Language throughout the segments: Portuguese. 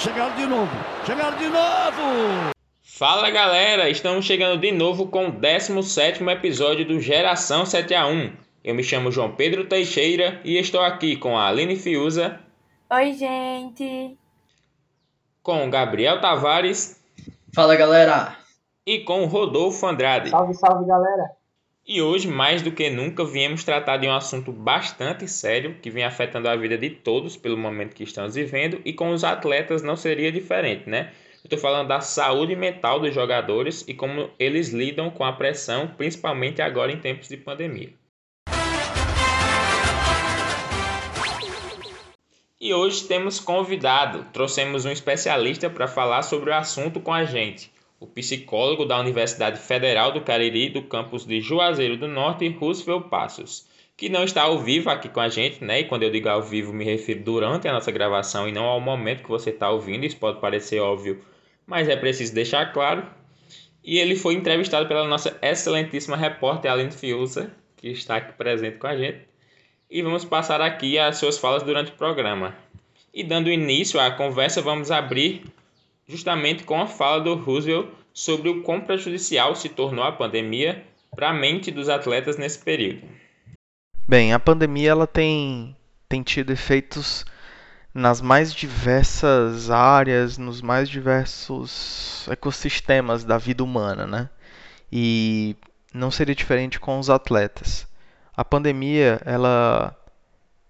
chegaram de novo. Chegaram de novo! Fala galera, estamos chegando de novo com o 17 episódio do Geração 7 a 1. Eu me chamo João Pedro Teixeira e estou aqui com a Aline Fiuza. Oi, gente! Com Gabriel Tavares. Fala galera! E com Rodolfo Andrade. Salve, salve galera! E hoje, mais do que nunca, viemos tratar de um assunto bastante sério que vem afetando a vida de todos pelo momento que estamos vivendo e com os atletas não seria diferente, né? Estou falando da saúde mental dos jogadores e como eles lidam com a pressão, principalmente agora em tempos de pandemia. E hoje temos convidado, trouxemos um especialista para falar sobre o assunto com a gente o psicólogo da Universidade Federal do Cariri do campus de Juazeiro do Norte, Roosevelt Passos, que não está ao vivo aqui com a gente, né? E quando eu digo ao vivo, me refiro durante a nossa gravação e não ao momento que você está ouvindo. Isso pode parecer óbvio, mas é preciso deixar claro. E ele foi entrevistado pela nossa excelentíssima repórter Aline Fiuza, que está aqui presente com a gente. E vamos passar aqui as suas falas durante o programa. E dando início à conversa, vamos abrir justamente com a fala do Roosevelt sobre o quão prejudicial se tornou a pandemia para a mente dos atletas nesse período. Bem, a pandemia ela tem, tem tido efeitos nas mais diversas áreas, nos mais diversos ecossistemas da vida humana, né? E não seria diferente com os atletas. A pandemia, ela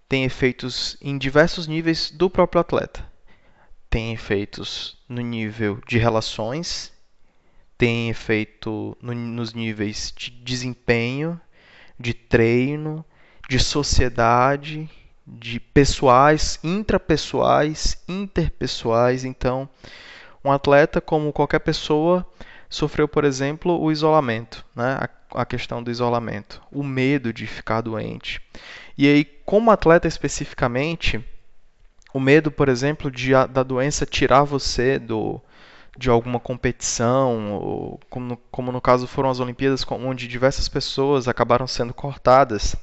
tem efeitos em diversos níveis do próprio atleta tem efeitos no nível de relações, tem efeito no, nos níveis de desempenho, de treino, de sociedade, de pessoais, intrapessoais, interpessoais. Então, um atleta, como qualquer pessoa, sofreu, por exemplo, o isolamento, né? a, a questão do isolamento, o medo de ficar doente. E aí, como atleta especificamente, o medo, por exemplo, de da doença tirar você do, de alguma competição, ou, como, no, como no caso foram as Olimpíadas, onde diversas pessoas acabaram sendo cortadas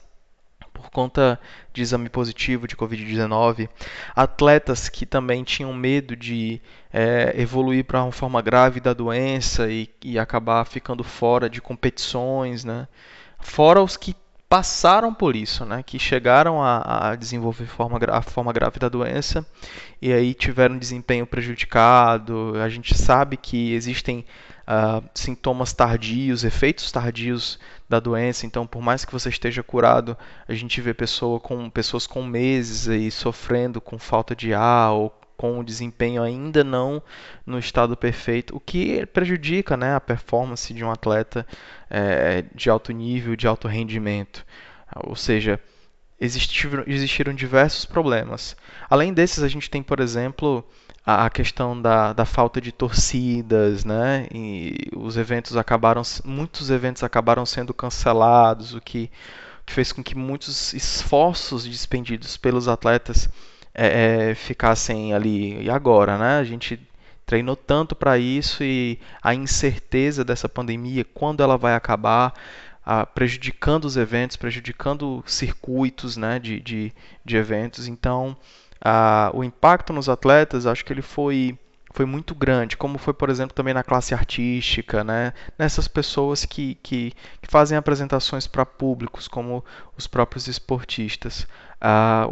por conta de exame positivo de Covid-19, atletas que também tinham medo de é, evoluir para uma forma grave da doença e, e acabar ficando fora de competições, né? fora os que passaram por isso, né? que chegaram a, a desenvolver forma, a forma grave da doença e aí tiveram desempenho prejudicado. A gente sabe que existem uh, sintomas tardios, efeitos tardios da doença. Então, por mais que você esteja curado, a gente vê pessoa com, pessoas com meses aí sofrendo com falta de ar ou com o desempenho ainda não no estado perfeito, o que prejudica né, a performance de um atleta é, de alto nível, de alto rendimento. Ou seja, existiram, existiram diversos problemas. Além desses, a gente tem, por exemplo, a questão da, da falta de torcidas, né? E os eventos acabaram, muitos eventos acabaram sendo cancelados, o que, que fez com que muitos esforços despendidos pelos atletas é, é, ficassem ali. E agora, né? A gente treinou tanto para isso e a incerteza dessa pandemia, quando ela vai acabar, prejudicando os eventos, prejudicando circuitos né, de, de, de eventos. Então, o impacto nos atletas, acho que ele foi foi muito grande, como foi, por exemplo, também na classe artística, né? nessas pessoas que, que, que fazem apresentações para públicos, como os próprios esportistas. Ah,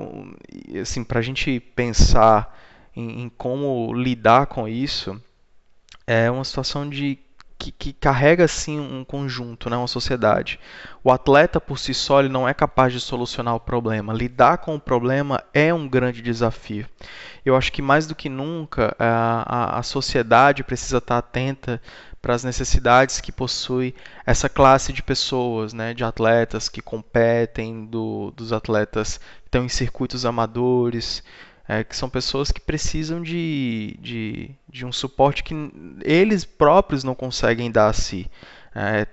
assim, para a gente pensar em, em, como lidar com isso, é uma situação de que, que, carrega assim um conjunto, né, uma sociedade. O atleta por si só ele não é capaz de solucionar o problema. Lidar com o problema é um grande desafio. Eu acho que mais do que nunca a, a, a sociedade precisa estar atenta para as necessidades que possui essa classe de pessoas, né, de atletas que competem, do, dos atletas que estão em circuitos amadores, é, que são pessoas que precisam de, de, de, um suporte que eles próprios não conseguem dar a si. É,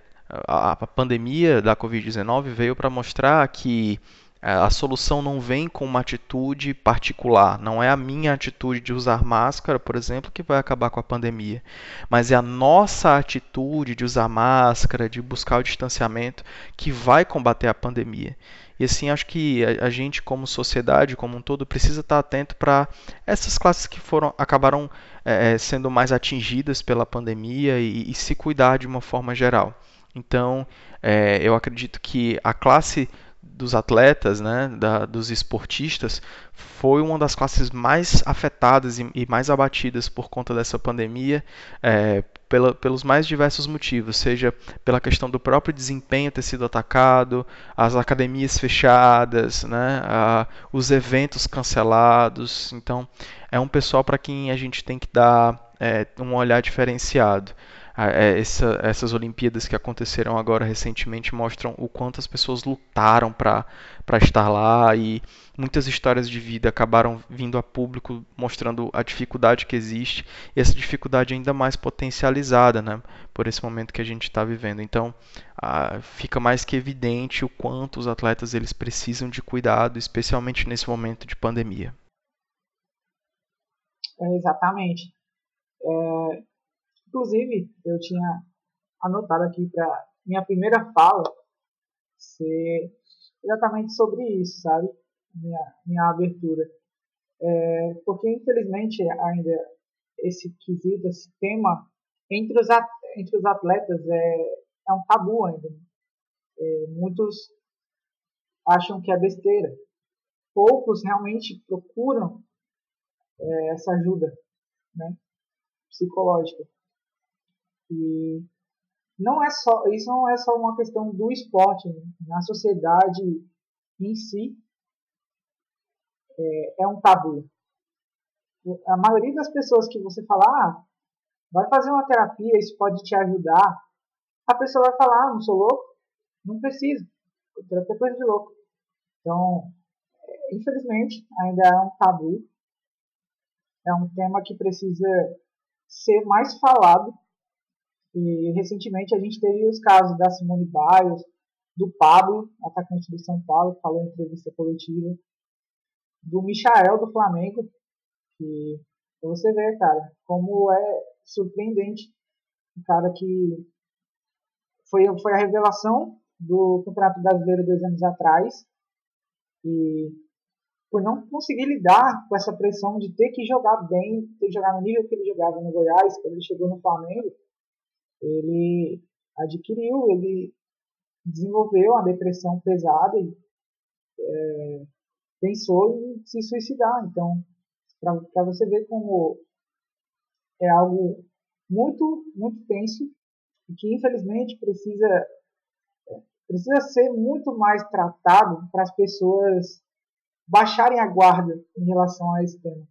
a, a pandemia da Covid-19 veio para mostrar que a solução não vem com uma atitude particular. Não é a minha atitude de usar máscara, por exemplo, que vai acabar com a pandemia. Mas é a nossa atitude de usar máscara, de buscar o distanciamento, que vai combater a pandemia. E assim, acho que a, gente como sociedade, como um todo, precisa estar atento para essas classes que foram acabaram é, sendo mais atingidas pela pandemia e, e, se cuidar de uma forma geral. Então, é, eu acredito que a classe dos atletas, né, da, dos esportistas, foi uma das classes mais afetadas e, e mais abatidas por conta dessa pandemia, é, pela, pelos mais diversos motivos, seja pela questão do próprio desempenho ter sido atacado, as academias fechadas, né, a, os eventos cancelados. Então, é um pessoal para quem a gente tem que dar é, um olhar diferenciado. É, essa, essas Olimpíadas que aconteceram agora recentemente mostram o quanto as pessoas lutaram para estar lá e muitas histórias de vida acabaram vindo a público mostrando a dificuldade que existe e essa dificuldade ainda mais potencializada né, por esse momento que a gente está vivendo. Então fica mais que evidente o quanto os atletas eles precisam de cuidado, especialmente nesse momento de pandemia. É, exatamente. É, Inclusive, eu tinha anotado aqui para minha primeira fala ser exatamente sobre isso, sabe? Minha, minha abertura. É, porque, infelizmente, ainda esse quesito, esse tema, entre os, entre os atletas é, é um tabu ainda. É, muitos acham que é besteira. Poucos realmente procuram é, essa ajuda né, psicológica. E não é só, isso não é só uma questão do esporte, né? na sociedade em si é, é, um tabu. A maioria das pessoas que você falar, ah, vai fazer uma terapia, isso pode te ajudar, a pessoa vai falar, ah, não sou louco, não preciso, terapia é coisa de louco. Então, é, infelizmente, ainda é um tabu, é um tema que precisa ser mais falado e recentemente a gente teve os casos da Simone Biles, do Pablo, atacante do São Paulo, que falou em entrevista coletiva, do Michael do Flamengo, que você vê, cara, como é surpreendente. Um cara que foi, foi a revelação do Campeonato Brasileiro dois anos atrás. E por não conseguir lidar com essa pressão de ter que jogar bem, ter que jogar no nível que ele jogava no Goiás, quando ele chegou no Flamengo, ele adquiriu, ele desenvolveu uma depressão pesada e é, pensou em se suicidar. Então, para você ver como é algo muito, muito tenso e que infelizmente precisa precisa ser muito mais tratado para as pessoas baixarem a guarda em relação a esse tema.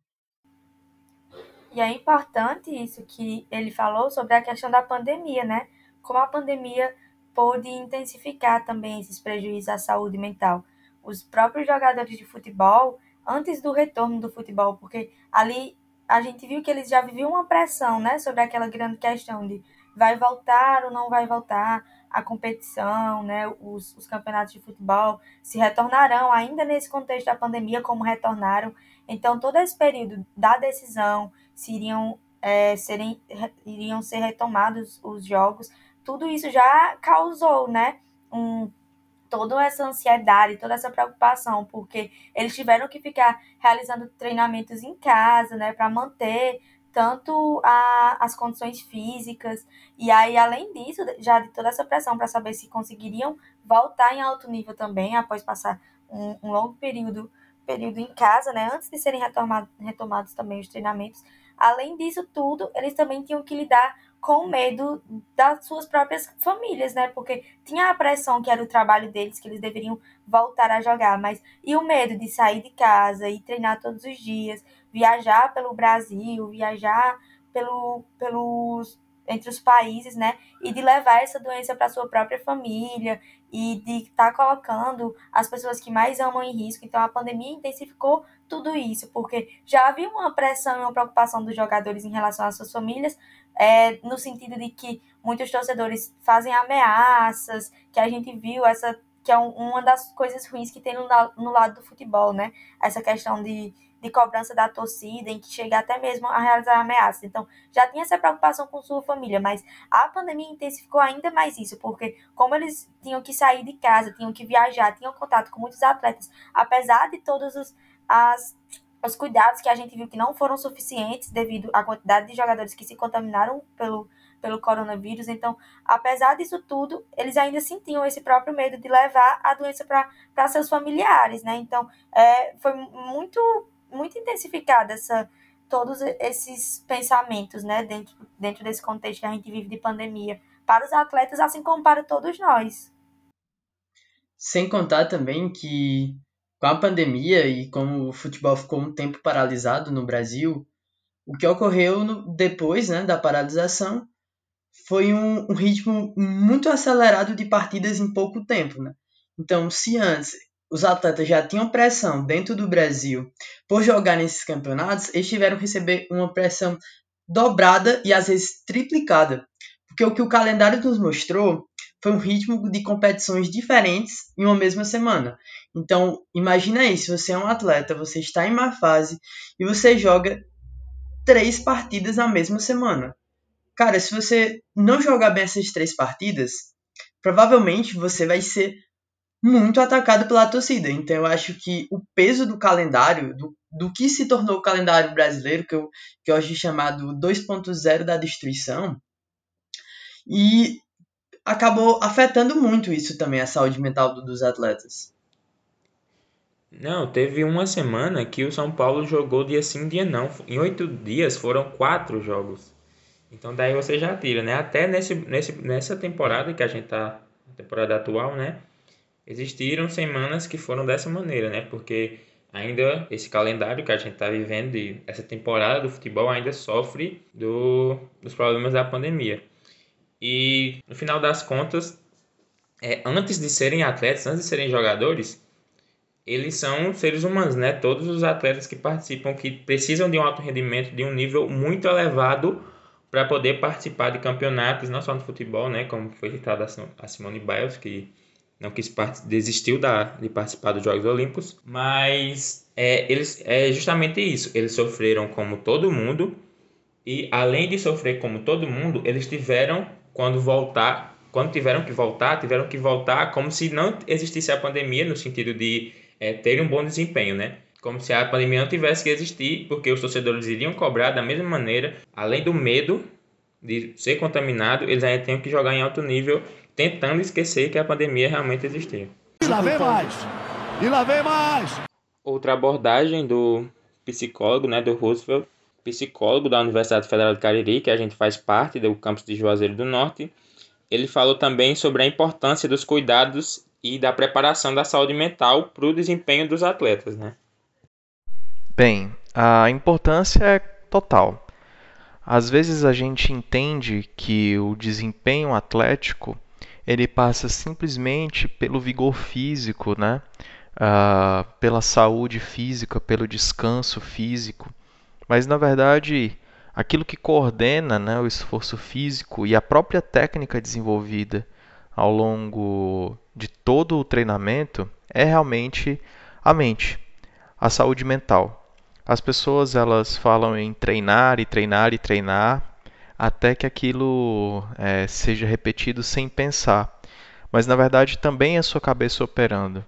E é importante isso que ele falou sobre a questão da pandemia, né? Como a pandemia pôde intensificar também esses prejuízos à saúde mental. Os próprios jogadores de futebol, antes do retorno do futebol, porque ali a gente viu que eles já viviam uma pressão, né, sobre aquela grande questão de vai voltar ou não vai voltar a competição, né, os, os campeonatos de futebol se retornarão ainda nesse contexto da pandemia como retornaram. Então todo esse período da decisão se iriam, é, serem, iriam ser retomados os jogos. Tudo isso já causou, né, um, toda essa ansiedade, toda essa preocupação, porque eles tiveram que ficar realizando treinamentos em casa, né, para manter tanto a, as condições físicas e aí além disso já de toda essa pressão para saber se conseguiriam voltar em alto nível também após passar um, um longo período período em casa, né, antes de serem retomado, retomados também os treinamentos, Além disso tudo, eles também tinham que lidar com o medo das suas próprias famílias, né? Porque tinha a pressão que era o trabalho deles, que eles deveriam voltar a jogar, mas e o medo de sair de casa e treinar todos os dias, viajar pelo Brasil, viajar pelo, pelos entre os países, né? E de levar essa doença para sua própria família e de estar tá colocando as pessoas que mais amam em risco. Então a pandemia intensificou tudo isso, porque já havia uma pressão e uma preocupação dos jogadores em relação às suas famílias, é, no sentido de que muitos torcedores fazem ameaças, que a gente viu essa que é um, uma das coisas ruins que tem no, no lado do futebol, né? Essa questão de, de cobrança da torcida, em que chega até mesmo a realizar ameaças. Então, já tinha essa preocupação com sua família, mas a pandemia intensificou ainda mais isso, porque como eles tinham que sair de casa, tinham que viajar, tinham contato com muitos atletas, apesar de todos os, as, os cuidados que a gente viu que não foram suficientes devido à quantidade de jogadores que se contaminaram pelo pelo coronavírus. Então, apesar disso tudo, eles ainda sentiam esse próprio medo de levar a doença para seus familiares, né? Então, é, foi muito, muito intensificada essa, todos esses pensamentos, né? Dentro, dentro desse contexto que a gente vive de pandemia, para os atletas, assim como para todos nós. Sem contar também que com a pandemia e como o futebol ficou um tempo paralisado no Brasil, o que ocorreu no, depois né, da paralisação foi um, um, ritmo muito acelerado de partidas em pouco tempo. Né? Então, se antes os atletas já tinham pressão dentro do Brasil por jogar nesses campeonatos, eles tiveram que receber uma pressão dobrada e às vezes triplicada. Porque o que o calendário nos mostrou foi um ritmo de competições diferentes em uma mesma semana. Então, imagina aí, se você é um atleta, você está em uma fase e você joga três partidas na mesma semana. Cara, se você não jogar bem essas três partidas, provavelmente você vai ser muito atacado pela torcida. Então eu acho que o peso do calendário, do, do que se tornou o calendário brasileiro, que eu, que chamado 2.0 da destruição, e acabou afetando muito isso também, a saúde mental dos atletas. Não, teve uma semana que o São Paulo jogou dia sim, dia não. Em oito dias foram quatro jogos. Então daí você já tira, né? Até nesse, nesse, nessa temporada que a gente tá, temporada atual, né? Existiram semanas que foram dessa maneira, né? Porque ainda esse calendário que a gente está vivendo, de, essa temporada do futebol ainda sofre do, dos problemas da pandemia. E no final das contas, é, antes de serem atletas, antes de serem jogadores, eles são seres humanos, né? Todos os atletas que participam, que precisam de um alto rendimento, de um nível muito elevado para poder participar de campeonatos, não só no futebol, né, como foi citado a Simone Biles, que não quis desistiu da, de participar dos Jogos Olímpicos, mas é, eles é justamente isso. Eles sofreram como todo mundo e além de sofrer como todo mundo, eles tiveram quando voltar, quando tiveram que voltar, tiveram que voltar como se não existisse a pandemia no sentido de é, ter um bom desempenho, né? Como se a pandemia não tivesse que existir, porque os torcedores iriam cobrar da mesma maneira, além do medo de ser contaminado, eles ainda têm que jogar em alto nível, tentando esquecer que a pandemia realmente existia. E lá vem mais! E lá vem mais! Outra abordagem do psicólogo, né, do Roosevelt, psicólogo da Universidade Federal de Cariri, que a gente faz parte do campus de Juazeiro do Norte, ele falou também sobre a importância dos cuidados e da preparação da saúde mental para o desempenho dos atletas, né? Bem, a importância é total. Às vezes a gente entende que o desempenho atlético ele passa simplesmente pelo vigor físico, né? Uh, pela saúde física, pelo descanso físico. Mas na verdade, aquilo que coordena né, o esforço físico e a própria técnica desenvolvida ao longo de todo o treinamento é realmente a mente, a saúde mental. As pessoas elas falam em treinar e treinar e treinar até que aquilo é, seja repetido sem pensar. Mas na verdade também é a sua cabeça operando.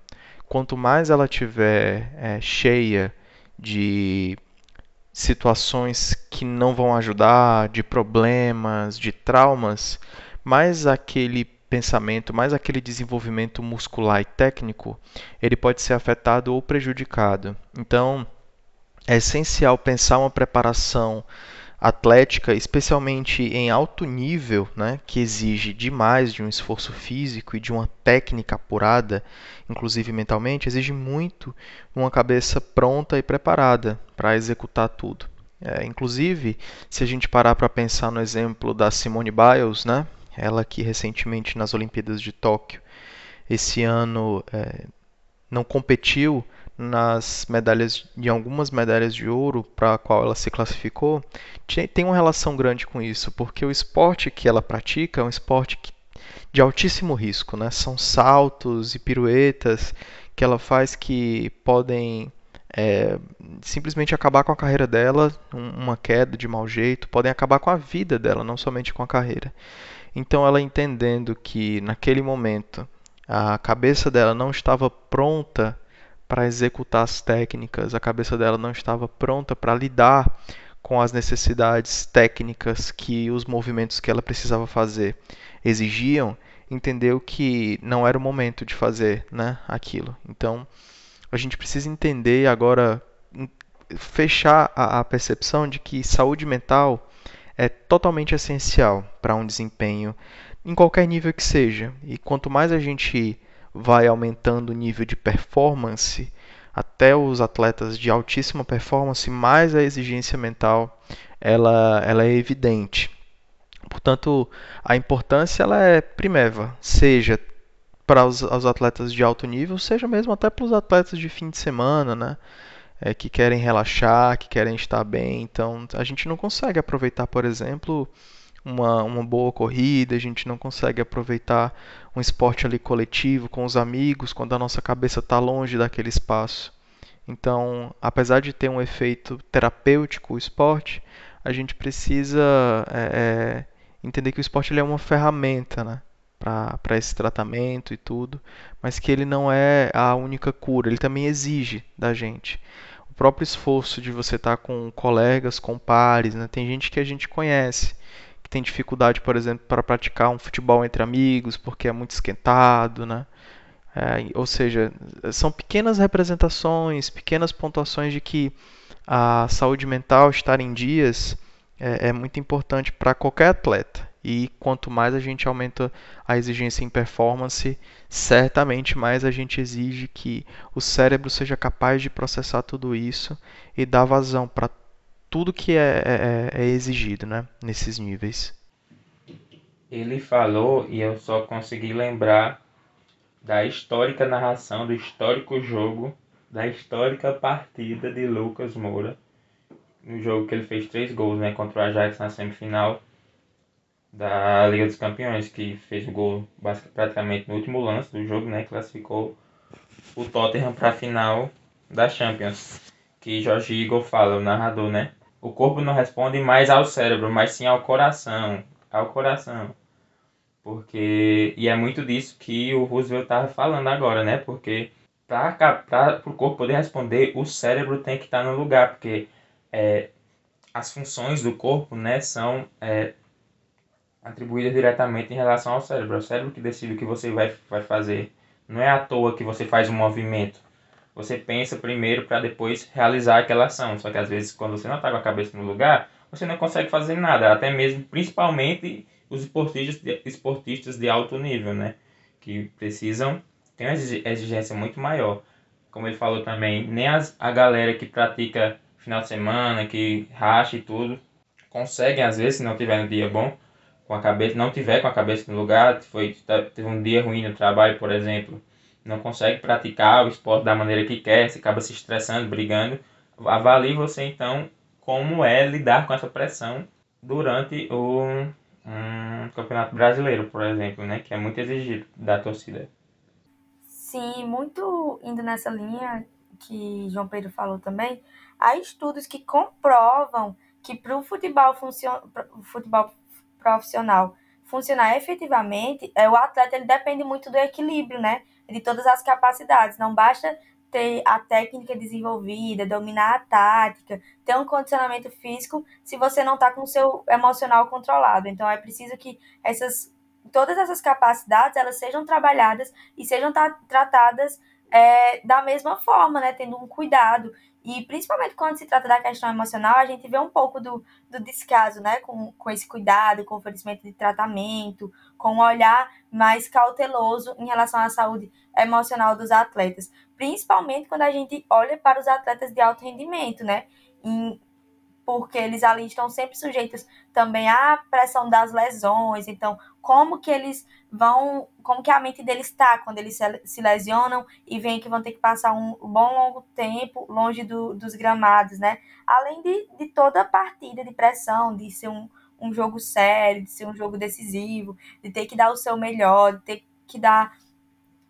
Quanto mais ela tiver é, cheia de situações que não vão ajudar, de problemas, de traumas, mais aquele pensamento, mais aquele desenvolvimento muscular e técnico, ele pode ser afetado ou prejudicado. Então, é essencial pensar uma preparação atlética, especialmente em alto nível, né, que exige demais de um esforço físico e de uma técnica apurada, inclusive mentalmente, exige muito uma cabeça pronta e preparada para executar tudo. É, inclusive, se a gente parar para pensar no exemplo da Simone Biles, né, ela que recentemente nas Olimpíadas de Tóquio esse ano é, não competiu nas medalhas de algumas medalhas de ouro para a qual ela se classificou tem uma relação grande com isso porque o esporte que ela pratica é um esporte de altíssimo risco, né? São saltos e piruetas que ela faz que podem é, simplesmente acabar com a carreira dela, uma queda de mau jeito, podem acabar com a vida dela, não somente com a carreira. Então, ela entendendo que naquele momento a cabeça dela não estava pronta para executar as técnicas, a cabeça dela não estava pronta para lidar com as necessidades técnicas que os movimentos que ela precisava fazer exigiam, entendeu que não era o momento de fazer né, aquilo. Então, a gente precisa entender agora, fechar a, a percepção de que saúde mental é totalmente essencial para um desempenho em qualquer nível que seja. E quanto mais a gente vai aumentando o nível de performance, até os atletas de altíssima performance, mais a exigência mental ela, ela é evidente. Portanto, a importância ela é primeva, seja para os, os, atletas de alto nível, seja mesmo até para os atletas de fim de semana, né? É, que querem relaxar, que querem estar bem. Então, a gente não consegue aproveitar, por exemplo, uma, uma boa corrida, a gente não consegue aproveitar um esporte ali coletivo com os amigos quando a nossa cabeça está longe daquele espaço. Então, apesar de ter um efeito terapêutico o esporte, a gente precisa é, é, entender que o esporte ele é uma ferramenta né, para esse tratamento e tudo, mas que ele não é a única cura, ele também exige da gente. O próprio esforço de você estar tá com colegas, com pares, né? tem gente que a gente conhece tem dificuldade, por exemplo, para praticar um futebol entre amigos porque é muito esquentado, né? É, ou seja, são pequenas representações, pequenas pontuações de que a saúde mental estar em dias é, é muito importante para qualquer atleta. E quanto mais a gente aumenta a exigência em performance, certamente mais a gente exige que o cérebro seja capaz de processar tudo isso e dar vazão para tudo que é, é, é, é exigido né, nesses níveis. Ele falou, e eu só consegui lembrar da histórica narração, do histórico jogo, da histórica partida de Lucas Moura, no jogo que ele fez três gols né, contra o Ajax na semifinal da Liga dos Campeões, que fez o gol praticamente no último lance do jogo, né, classificou o Tottenham para a final da Champions. Que Jorge Igor fala, o narrador, né? O corpo não responde mais ao cérebro, mas sim ao coração. Ao coração. Porque. E é muito disso que o Roosevelt estava falando agora, né? Porque para o corpo poder responder, o cérebro tem que estar tá no lugar. Porque é, as funções do corpo né, são é, atribuídas diretamente em relação ao cérebro. É o cérebro que decide o que você vai, vai fazer. Não é à toa que você faz um movimento você pensa primeiro para depois realizar aquela ação. Só que às vezes, quando você não está com a cabeça no lugar, você não consegue fazer nada. Até mesmo, principalmente, os esportistas de, esportistas de alto nível, né? Que precisam ter uma exigência muito maior. Como ele falou também, nem as, a galera que pratica final de semana, que racha e tudo, conseguem, às vezes, se não tiver um dia bom, com a cabeça, não tiver com a cabeça no lugar, foi, teve um dia ruim no trabalho, por exemplo, não consegue praticar o esporte da maneira que quer, se acaba se estressando, brigando, avalie você então como é lidar com essa pressão durante o um, Campeonato Brasileiro, por exemplo, né, que é muito exigido da torcida. Sim, muito indo nessa linha que João Pedro falou também, há estudos que comprovam que para o futebol, funcion... futebol profissional funcionar efetivamente, é, o atleta ele depende muito do equilíbrio, né? De todas as capacidades. Não basta ter a técnica desenvolvida, dominar a tática, ter um condicionamento físico se você não está com o seu emocional controlado. Então é preciso que essas todas essas capacidades elas sejam trabalhadas e sejam tratadas é, da mesma forma, né, tendo um cuidado. E principalmente quando se trata da questão emocional, a gente vê um pouco do, do descaso, né? Com, com esse cuidado, com oferecimento de tratamento, com um olhar mais cauteloso em relação à saúde emocional dos atletas. Principalmente quando a gente olha para os atletas de alto rendimento, né? Em, porque eles ali estão sempre sujeitos também à pressão das lesões. Então, como que eles vão, como que a mente deles está quando eles se lesionam e veem que vão ter que passar um bom longo tempo longe do, dos gramados, né? Além de, de toda a partida de pressão, de ser um, um jogo sério, de ser um jogo decisivo, de ter que dar o seu melhor, de ter que dar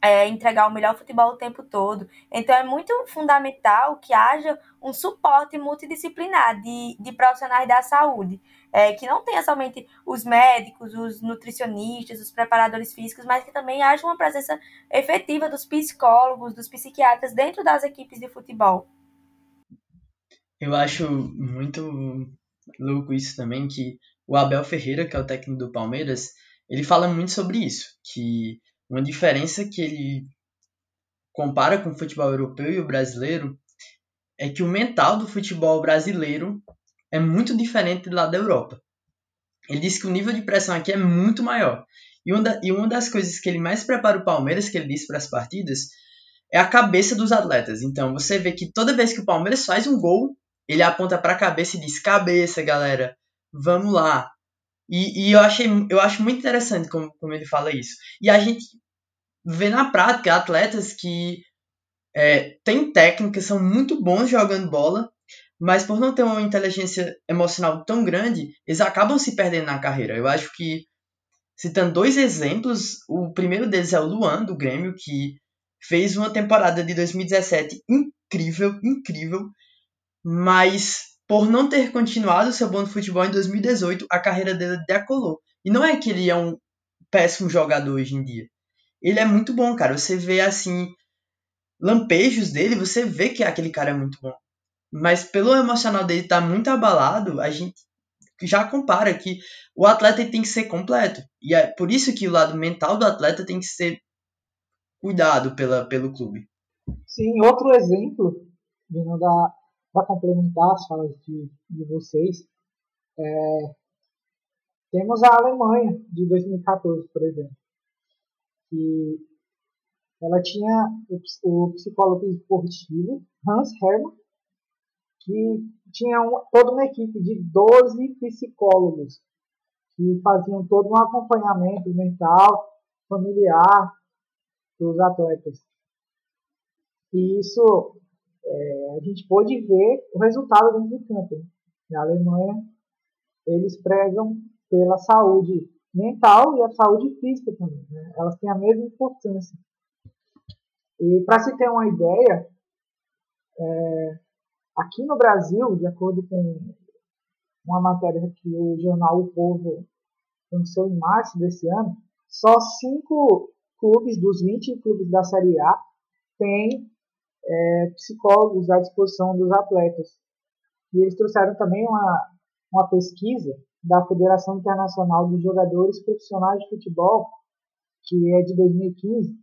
é, entregar o melhor futebol o tempo todo. Então é muito fundamental que haja um suporte multidisciplinar de, de profissionais da saúde, é, que não tenha somente os médicos, os nutricionistas, os preparadores físicos, mas que também haja uma presença efetiva dos psicólogos, dos psiquiatras dentro das equipes de futebol. Eu acho muito louco isso também, que o Abel Ferreira, que é o técnico do Palmeiras, ele fala muito sobre isso, que uma diferença que ele compara com o futebol europeu e o brasileiro é que o mental do futebol brasileiro é muito diferente do lado da Europa. Ele disse que o nível de pressão aqui é muito maior. E uma, da, e uma das coisas que ele mais prepara o Palmeiras, que ele disse para as partidas, é a cabeça dos atletas. Então você vê que toda vez que o Palmeiras faz um gol, ele aponta para a cabeça e diz: cabeça, galera, vamos lá. E, e, eu, achei, eu acho muito interessante como, como ele fala isso. E a gente vê na prática atletas que é, têm técnica, são muito bons jogando bola, mas por não ter uma inteligência emocional tão grande, eles acabam se perdendo na carreira. Eu acho que, citando dois exemplos, o primeiro deles é o Luan, do Grêmio, que fez uma temporada de 2017 incrível, incrível, mas por não ter continuado seu bom futebol em 2018, a carreira dele decolou. E não é que ele é um péssimo jogador hoje em dia. Ele é muito bom, cara. Você vê assim lampejos dele, você vê que aquele cara é muito bom. Mas pelo emocional dele tá muito abalado, a gente já compara que o atleta tem que ser completo. E é por isso que o lado mental do atleta tem que ser cuidado pela, pelo clube. Sim, outro exemplo, vindo da, para complementar as falas de, de vocês, é, temos a Alemanha de 2014, por exemplo, que ela tinha o, o psicólogo esportivo Hans Hermann, que tinha toda uma equipe de 12 psicólogos que faziam todo um acompanhamento mental, familiar dos atletas. E isso é, a gente pôde ver o resultado do campo. Né? Na Alemanha, eles prezam pela saúde mental e a saúde física também. Né? Elas têm a mesma importância. E para se ter uma ideia, é, aqui no Brasil, de acordo com uma matéria que o jornal O Povo lançou em março desse ano, só cinco clubes dos 20 clubes da Série A têm é, psicólogos à disposição dos atletas. E eles trouxeram também uma, uma pesquisa da Federação Internacional dos Jogadores Profissionais de Futebol, que é de 2015,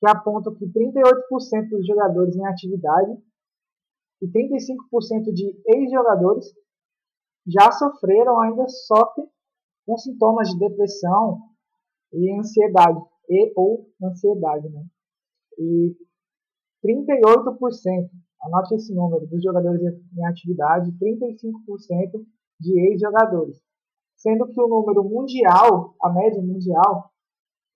que aponta que 38% dos jogadores em atividade e 35% de ex-jogadores já sofreram ou ainda sofrem com sintomas de depressão e ansiedade, e ou ansiedade, né? E 38%, anote esse número, dos jogadores em atividade, 35% de ex-jogadores. Sendo que o número mundial, a média mundial,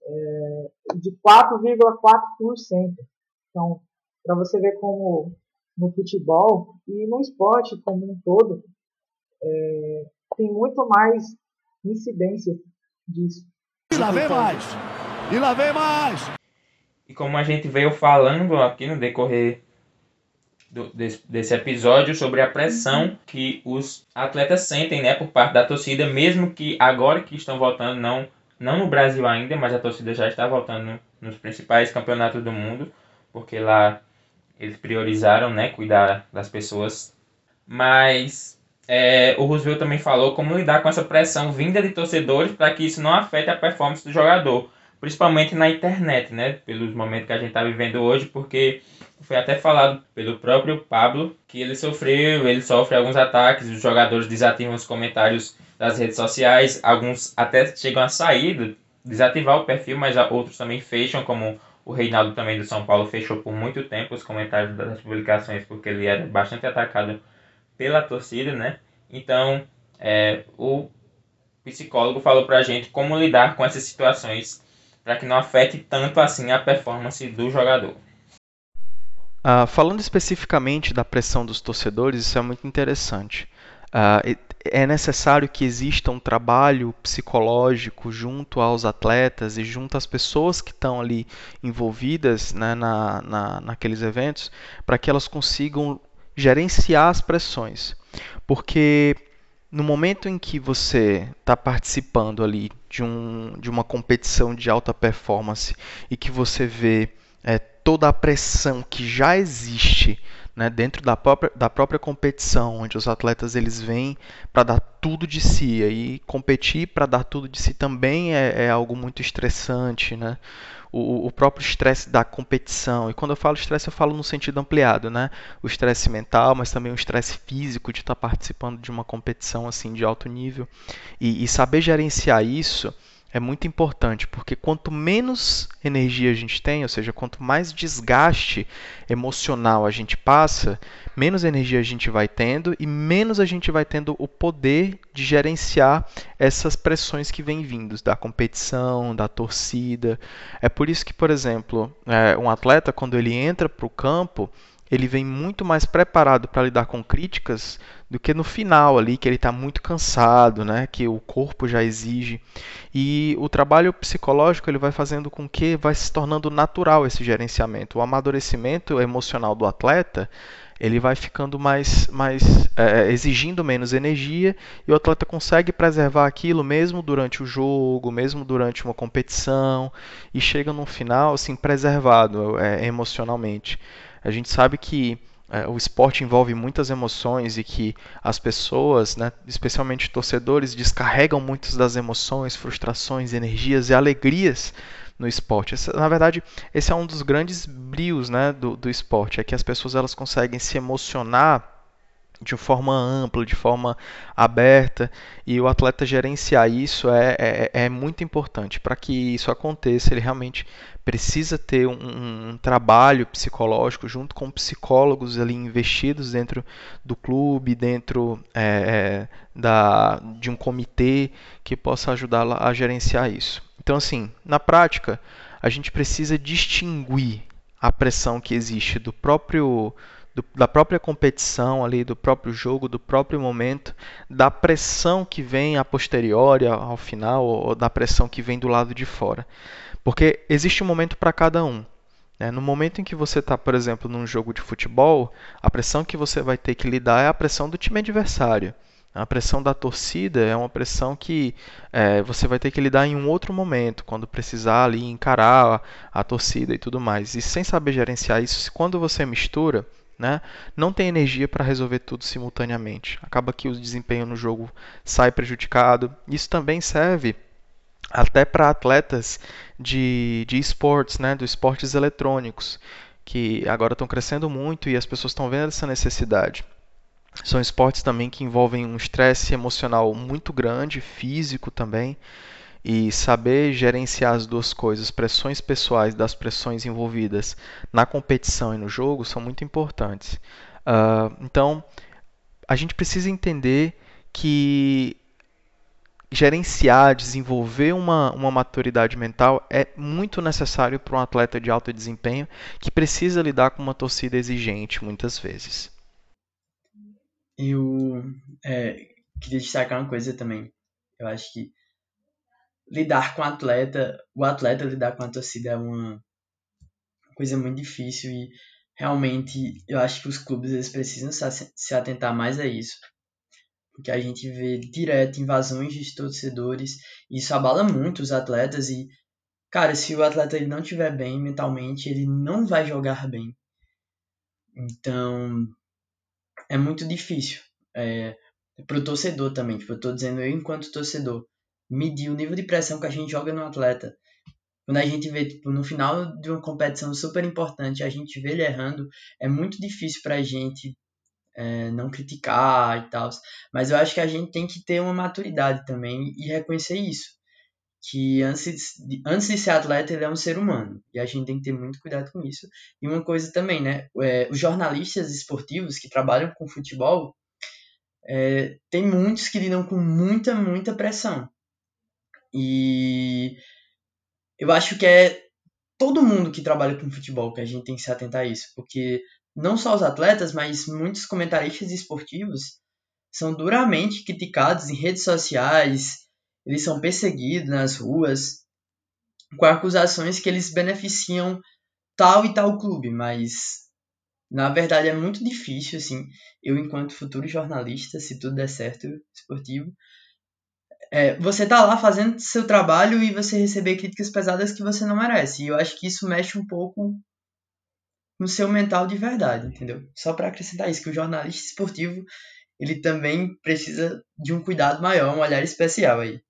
é de 4,4%. Então, para você ver como no futebol e no esporte como um todo, é, tem muito mais incidência disso. E lá vem mais! E lá vem mais! E como a gente veio falando aqui no decorrer do, desse, desse, episódio sobre a pressão que os atletas sentem né, por parte da torcida, mesmo que agora que estão voltando, não, não no Brasil ainda, mas a torcida já está voltando nos principais campeonatos do mundo, porque lá eles priorizaram né, cuidar das pessoas. Mas é, o Roosevelt também falou como lidar com essa pressão vinda de torcedores para que isso não afete a performance do jogador principalmente na internet, né? Pelos momentos que a gente está vivendo hoje, porque foi até falado pelo próprio Pablo que ele sofreu, ele sofre alguns ataques, os jogadores desativam os comentários das redes sociais, alguns até chegam a sair, desativar o perfil, mas outros também fecham, como o Reinaldo também do São Paulo fechou por muito tempo os comentários das publicações, porque ele era bastante atacado pela torcida, né? Então, é, o psicólogo falou pra gente como lidar com essas situações para que não afete tanto assim a performance do jogador. Uh, falando especificamente da pressão dos torcedores, isso é muito interessante. Uh, é necessário que exista um trabalho psicológico junto aos atletas e junto às pessoas que estão ali envolvidas né, na, na, naqueles eventos, para que elas consigam gerenciar as pressões. Porque no momento em que você está participando ali de, um, de uma competição de alta performance e que você vê é, toda a pressão que já existe né, dentro da própria, da própria competição, onde os atletas eles vêm para dar tudo de si. E competir para dar tudo de si também é, é algo muito estressante. Né? O, o próprio estresse da competição. E quando eu falo estresse, eu falo no sentido ampliado. Né? O estresse mental, mas também o estresse físico de estar tá participando de uma competição assim de alto nível. E, e saber gerenciar isso é muito importante, porque quanto menos energia a gente tem, ou seja, quanto mais desgaste emocional a gente passa, menos energia a gente vai tendo e menos a gente vai tendo o poder de gerenciar essas pressões que vêm vindos da competição, da torcida. É por isso que, por exemplo, é, um atleta, quando ele entra para o campo, ele vem muito mais preparado para lidar com críticas do que no final ali, que ele está muito cansado, né? que o corpo já exige. E o trabalho psicológico ele vai fazendo com que vai se tornando natural esse gerenciamento. O amadurecimento emocional do atleta ele vai ficando mais, mais é, exigindo menos energia e o atleta consegue preservar aquilo mesmo durante o jogo, mesmo durante uma competição e chega no final assim preservado é, emocionalmente. A gente sabe que é, o esporte envolve muitas emoções e que as pessoas, né, especialmente torcedores, descarregam muitas das emoções, frustrações, energias e alegrias no esporte. Essa, na verdade, esse é um dos grandes brios né, do, do esporte, é que as pessoas elas conseguem se emocionar de forma ampla, de forma aberta, e o atleta gerenciar isso é, é, é muito importante. Para que isso aconteça, ele realmente precisa ter um, um, trabalho psicológico junto com psicólogos ali investidos dentro do clube, dentro é, é da, de um comitê que possa ajudá-la a gerenciar isso. Então, assim, na prática, a gente precisa distinguir a pressão que existe do próprio do, da própria competição ali, do próprio jogo, do próprio momento, da pressão que vem a posteriori, ao final, ou da pressão que vem do lado de fora. Porque existe um momento para cada um. Né? No momento em que você está, por exemplo, num jogo de futebol, a pressão que você vai ter que lidar é a pressão do time adversário. A pressão da torcida é uma pressão que é, você vai ter que lidar em um outro momento, quando precisar ali encarar a, a torcida e tudo mais. E sem saber gerenciar isso, quando você mistura, né, não tem energia para resolver tudo simultaneamente. Acaba que o desempenho no jogo sai prejudicado. Isso também serve até para atletas de, de esportes, né, dos esportes eletrônicos, que agora estão crescendo muito e as pessoas estão vendo essa necessidade. São esportes também que envolvem um estresse emocional muito grande, físico também, e saber gerenciar as duas coisas, pressões pessoais das pressões envolvidas na competição e no jogo, são muito importantes. Uh, então, a gente precisa entender que gerenciar, desenvolver uma, uma maturidade mental é muito necessário para um atleta de alto desempenho que precisa lidar com uma torcida exigente muitas vezes. Eu é, queria destacar uma coisa também. Eu acho que lidar com o atleta, o atleta lidar com a torcida é uma coisa muito difícil e realmente eu acho que os clubes eles precisam se atentar mais a isso porque a gente vê direto invasões de torcedores, isso abala muito os atletas e cara, se o atleta ele não estiver bem mentalmente, ele não vai jogar bem. Então, é muito difícil. É, pro torcedor também, tipo, eu tô dizendo eu enquanto torcedor, medir o nível de pressão que a gente joga no atleta. Quando a gente vê, tipo, no final de uma competição super importante, a gente vê ele errando, é muito difícil pra gente é, não criticar e tal. Mas eu acho que a gente tem que ter uma maturidade também e reconhecer isso. Que antes de, antes de ser atleta, ele é um ser humano. E a gente tem que ter muito cuidado com isso. E uma coisa também, né? É, os jornalistas esportivos que trabalham com futebol, é, tem muitos que lidam com muita, muita pressão. E eu acho que é todo mundo que trabalha com futebol que a gente tem que se atentar a isso, porque não só os atletas, mas muitos comentaristas esportivos são duramente criticados em redes sociais, eles são perseguidos nas ruas, com acusações que eles beneficiam tal e tal clube, mas na verdade é muito difícil, assim, eu enquanto futuro jornalista, se tudo der certo, esportivo, é, você tá lá fazendo seu trabalho e você receber críticas pesadas que você não merece. E eu acho que isso mexe um pouco no seu mental de verdade, entendeu? Só para acrescentar isso, que o jornalista esportivo, ele também precisa de um cuidado maior, um olhar especial aí.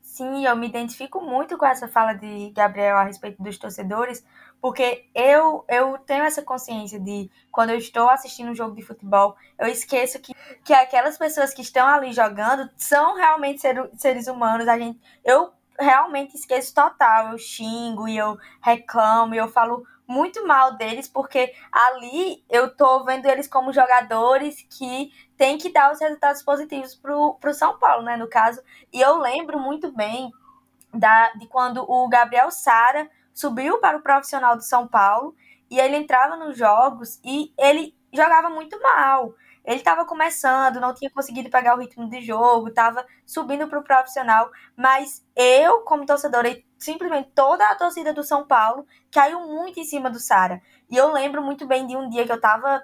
Sim, eu me identifico muito com essa fala de Gabriel a respeito dos torcedores, porque eu, eu tenho essa consciência de quando eu estou assistindo um jogo de futebol, eu esqueço que, que aquelas pessoas que estão ali jogando são realmente ser, seres humanos. A gente, eu realmente esqueço total. Eu xingo e eu reclamo e eu falo muito mal deles, porque ali eu tô vendo eles como jogadores que tem que dar os resultados positivos pro, pro São Paulo, né, no caso. E eu lembro muito bem da, de quando o Gabriel Sara subiu para o profissional do São Paulo e ele entrava nos jogos e ele jogava muito mal. Ele estava começando, não tinha conseguido pegar o ritmo de jogo, estava subindo para o profissional, mas eu, como torcedora, e simplesmente toda a torcida do São Paulo caiu muito em cima do Sara. E eu lembro muito bem de um dia que eu estava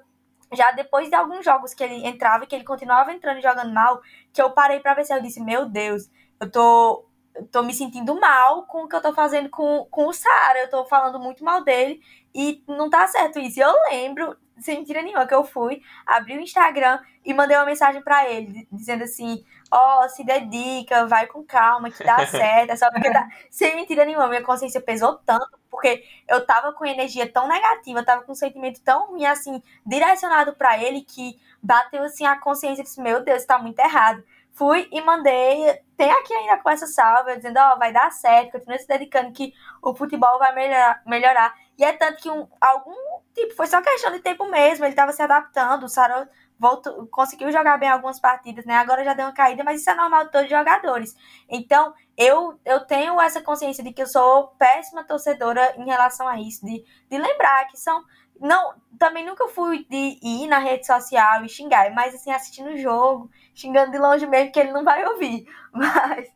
já depois de alguns jogos que ele entrava que ele continuava entrando e jogando mal, que eu parei para ver se eu disse, meu Deus, eu tô tô me sentindo mal com o que eu tô fazendo com, com o Sara. Eu tô falando muito mal dele e não tá certo isso. Eu lembro, sem mentira nenhuma, que eu fui, abri o Instagram e mandei uma mensagem para ele, dizendo assim: Ó, oh, se dedica, vai com calma, que dá certo. É só porque tá. Sem mentira nenhuma, minha consciência pesou tanto, porque eu tava com energia tão negativa, eu tava com um sentimento tão ruim, assim, direcionado para ele, que bateu assim a consciência disse: Meu Deus, tá muito errado. Fui e mandei. Tem aqui ainda com essa salva, dizendo: Ó, oh, vai dar certo, continua se dedicando que o futebol vai melhorar. melhorar. E é tanto que um, algum tipo, foi só questão de tempo mesmo, ele tava se adaptando, o Saro voltou, conseguiu jogar bem algumas partidas, né? Agora já deu uma caída, mas isso é normal de todos os jogadores. Então, eu, eu tenho essa consciência de que eu sou péssima torcedora em relação a isso, de, de lembrar que são não, também nunca fui de ir na rede social e xingar, mas assim, assistindo o jogo, xingando de longe mesmo, que ele não vai ouvir. Mas,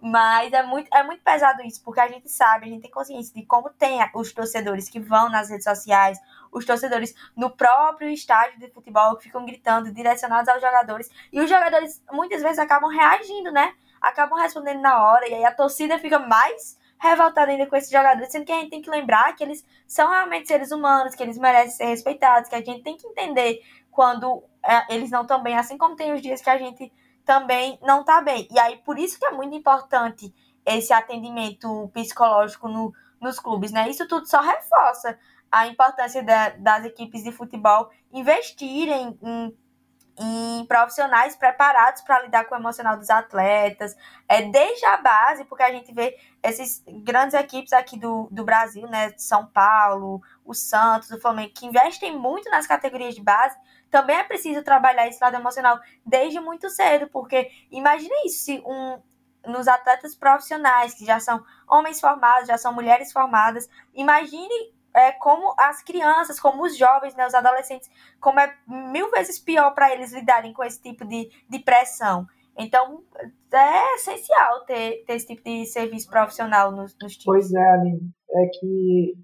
mas é, muito, é muito pesado isso, porque a gente sabe, a gente tem consciência de como tem os torcedores que vão nas redes sociais, os torcedores no próprio estádio de futebol que ficam gritando, direcionados aos jogadores, e os jogadores muitas vezes acabam reagindo, né? Acabam respondendo na hora, e aí a torcida fica mais revoltada ainda com esses jogadores, sendo que a gente tem que lembrar que eles são realmente seres humanos, que eles merecem ser respeitados, que a gente tem que entender quando é, eles não estão bem, assim como tem os dias que a gente também não está bem. E aí, por isso que é muito importante esse atendimento psicológico no, nos clubes, né? Isso tudo só reforça a importância da, das equipes de futebol investirem em em profissionais preparados para lidar com o emocional dos atletas, é, desde a base, porque a gente vê essas grandes equipes aqui do, do Brasil, né, São Paulo, o Santos, o Flamengo, que investem muito nas categorias de base, também é preciso trabalhar esse lado emocional desde muito cedo, porque imagine isso, se um, nos atletas profissionais, que já são homens formados, já são mulheres formadas, imagine é, como as crianças, como os jovens, né, os adolescentes, como é mil vezes pior para eles lidarem com esse tipo de, de pressão. Então, é essencial ter, ter esse tipo de serviço profissional nos, nos times. Pois é, Aline. É que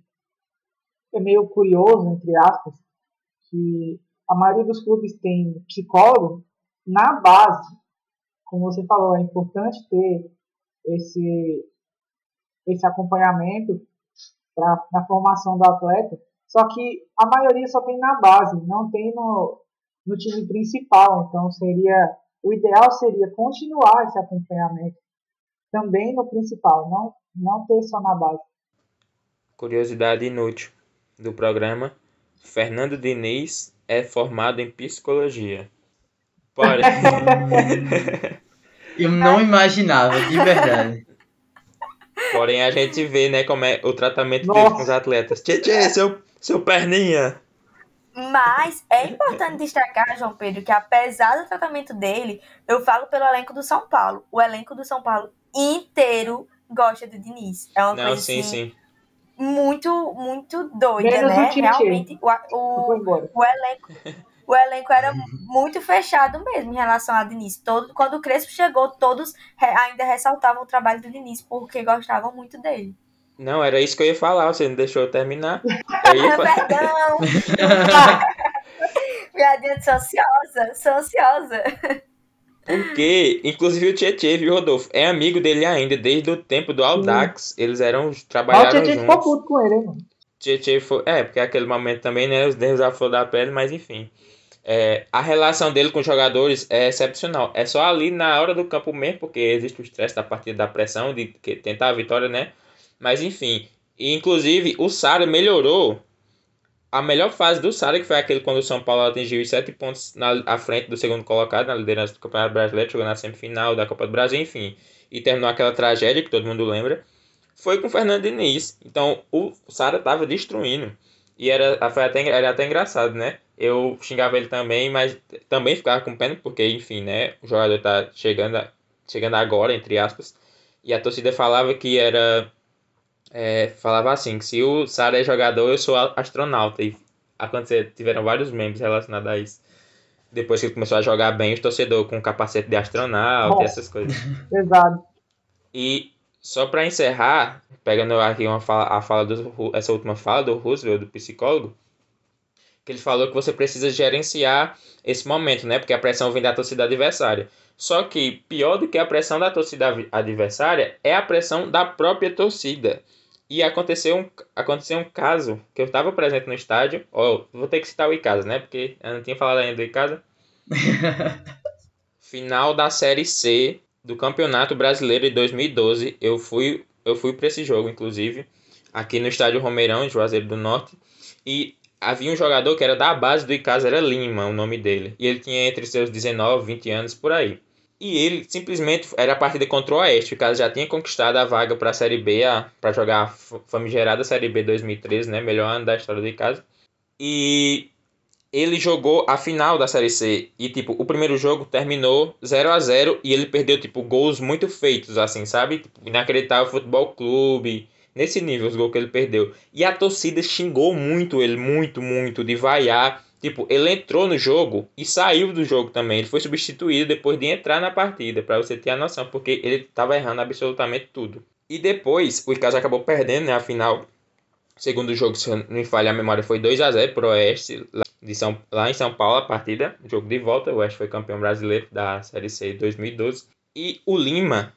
é meio curioso, entre aspas, que a maioria dos clubes tem psicólogo na base. Como você falou, é importante ter esse, esse acompanhamento pra, na formação do atleta. Só que a maioria só tem na base, não tem no, no time principal. Então seria o ideal seria continuar esse acompanhamento também no principal, não, não ter só na base. Curiosidade inútil do programa: Fernando Diniz é formado em psicologia. Porém. Eu não imaginava, de verdade. Porém, a gente vê, né, como é o tratamento dele com os atletas. Tchê, tchê, seu, seu perninha. Mas é importante destacar, João Pedro, que apesar do tratamento dele, eu falo pelo elenco do São Paulo. O elenco do São Paulo inteiro gosta do Diniz. É uma Não, coisa sim, assim, sim. muito, muito doida, Menos né? o. Realmente, o, o, o elenco. o elenco era muito fechado mesmo em relação a Diniz. Todo, quando o Crespo chegou, todos ainda ressaltavam o trabalho do Diniz, porque gostavam muito dele. Não, era isso que eu ia falar, você não deixou eu terminar. Eu ia... Perdão! Viadinha, sou ansiosa, sou ansiosa. Porque, inclusive o Tietchan, viu, Rodolfo? É amigo dele ainda, desde o tempo do Aldax. Eles eram, trabalharam juntos. o Tietchan ficou puto com ele, hein, mano? Tietchan foi... É, porque aquele momento também, né, os dedos à flor da pele, mas enfim. É, a relação dele com os jogadores é excepcional. É só ali na hora do campo mesmo, porque existe o estresse da partida, da pressão, de tentar a vitória, né? Mas enfim. E, inclusive, o Sara melhorou a melhor fase do Sara, que foi aquele quando o São Paulo atingiu os sete pontos na, à frente do segundo colocado na liderança do Campeonato Brasileiro, chegou na semifinal da Copa do Brasil, enfim, e terminou aquela tragédia que todo mundo lembra, foi com o Fernando Diniz. Então o Sara estava destruindo. E era, foi até, era até engraçado, né? Eu xingava ele também, mas também ficava com pena, porque, enfim, né? O jogador tá chegando, chegando agora, entre aspas. E a torcida falava que era é, falava assim, que se o Sara é jogador, eu sou astronauta. E aconteceu, tiveram vários memes relacionados a isso. Depois que ele começou a jogar bem, os torcedores com capacete de astronauta e essas coisas. Exato. E só para encerrar, pegando aqui uma fala, a fala do, essa última fala do Roosevelt, do psicólogo, que ele falou que você precisa gerenciar esse momento, né? Porque a pressão vem da torcida adversária. Só que pior do que a pressão da torcida adversária é a pressão da própria torcida. E aconteceu um, aconteceu um caso que eu estava presente no estádio. Ó, oh, vou ter que citar o Icasa, né? Porque eu não tinha falado ainda do Icasa. Final da Série C do Campeonato Brasileiro de 2012. Eu fui, eu fui para esse jogo, inclusive, aqui no estádio Romeirão, em Juazeiro do Norte. E havia um jogador que era da base do Icasa, era Lima, o nome dele. E ele tinha entre seus 19 20 anos por aí. E ele simplesmente era a partida contra o Oeste. O Casa já tinha conquistado a vaga para a Série B, para jogar a famigerada Série B 2013, né? Melhor ano da história do Casa. E ele jogou a final da Série C. E, tipo, o primeiro jogo terminou 0 a 0 e ele perdeu, tipo, gols muito feitos, assim, sabe? Tipo, inacreditável futebol clube. Nesse nível, os gols que ele perdeu. E a torcida xingou muito ele, muito, muito, de vaiar Tipo, ele entrou no jogo e saiu do jogo também. Ele foi substituído depois de entrar na partida, para você ter a noção, porque ele estava errando absolutamente tudo. E depois, o Icasa acabou perdendo, né? Afinal, segundo jogo, se não me falha a memória, foi 2 a 0 pro Oeste, lá, de São, lá em São Paulo, a partida. Jogo de volta, o Oeste foi campeão brasileiro da Série C de 2012. E o Lima,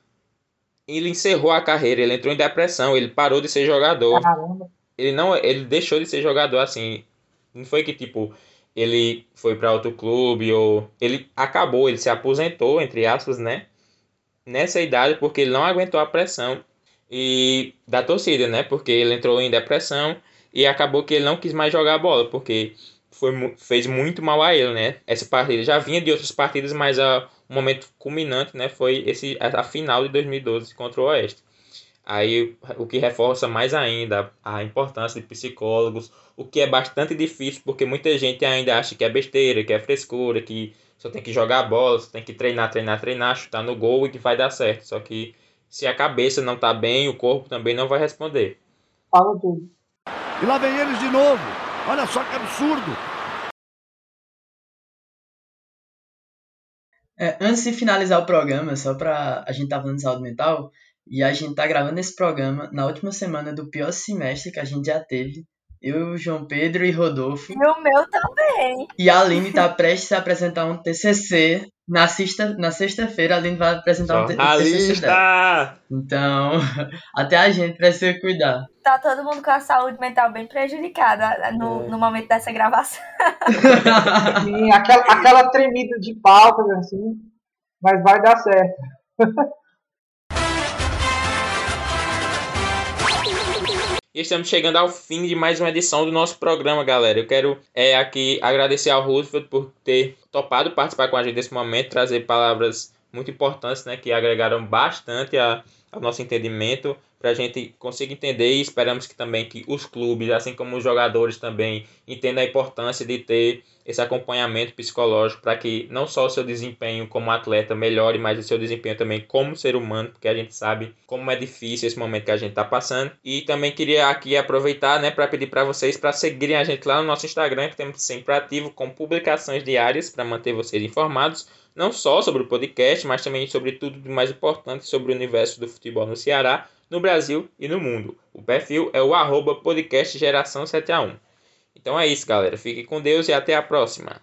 ele encerrou a carreira, ele entrou em depressão, ele parou de ser jogador. Caramba. Ele não, ele deixou de ser jogador assim. Não foi que tipo ele foi para outro clube ou ele acabou, ele se aposentou entre aspas, né? Nessa idade porque ele não aguentou a pressão e da torcida, né? Porque ele entrou em depressão e acabou que ele não quis mais jogar bola porque foi, fez muito mal a ele, né? Essa partida já vinha de outras partidas, mas a, o momento culminante, né, foi esse a, a final de 2012 contra o Oeste. Aí o que reforça mais ainda a importância de psicólogos, o que é bastante difícil porque muita gente ainda acha que é besteira, que é frescura, que só tem que jogar bola, só tem que treinar, treinar, treinar, chutar no gol e que vai dar certo. Só que se a cabeça não tá bem, o corpo também não vai responder. Fala tudo. E lá vem eles de novo. Olha só que absurdo. É, antes de finalizar o programa, só para a gente estar tá falando de saúde mental, e a gente tá gravando esse programa na última semana do pior semestre que a gente já teve. Eu, João Pedro e Rodolfo. E o meu também. E a Aline tá prestes a apresentar um TCC. Na sexta-feira, na sexta a Aline vai apresentar um TCC dela. Então, até a gente precisa cuidar. Tá todo mundo com a saúde mental bem prejudicada no, é. no momento dessa gravação. Sim, aquela, aquela tremida de palcos, assim. Mas vai dar certo. Estamos chegando ao fim de mais uma edição do nosso programa, galera. Eu quero é, aqui agradecer ao Roosevelt por ter topado participar com a gente nesse momento, trazer palavras muito importantes, né, que agregaram bastante a, ao nosso entendimento, para a gente conseguir entender e esperamos que também que os clubes, assim como os jogadores também, entendam a importância de ter esse acompanhamento psicológico para que não só o seu desempenho como atleta melhore, mas o seu desempenho também como ser humano, porque a gente sabe como é difícil esse momento que a gente está passando. E também queria aqui aproveitar, né, para pedir para vocês para seguirem a gente lá no nosso Instagram, que temos sempre ativo com publicações diárias para manter vocês informados não só sobre o podcast, mas também sobre tudo de mais importante sobre o universo do futebol no Ceará, no Brasil e no mundo. O perfil é o arroba podcast geração 7 a 1. Então é isso, galera. Fiquem com Deus e até a próxima.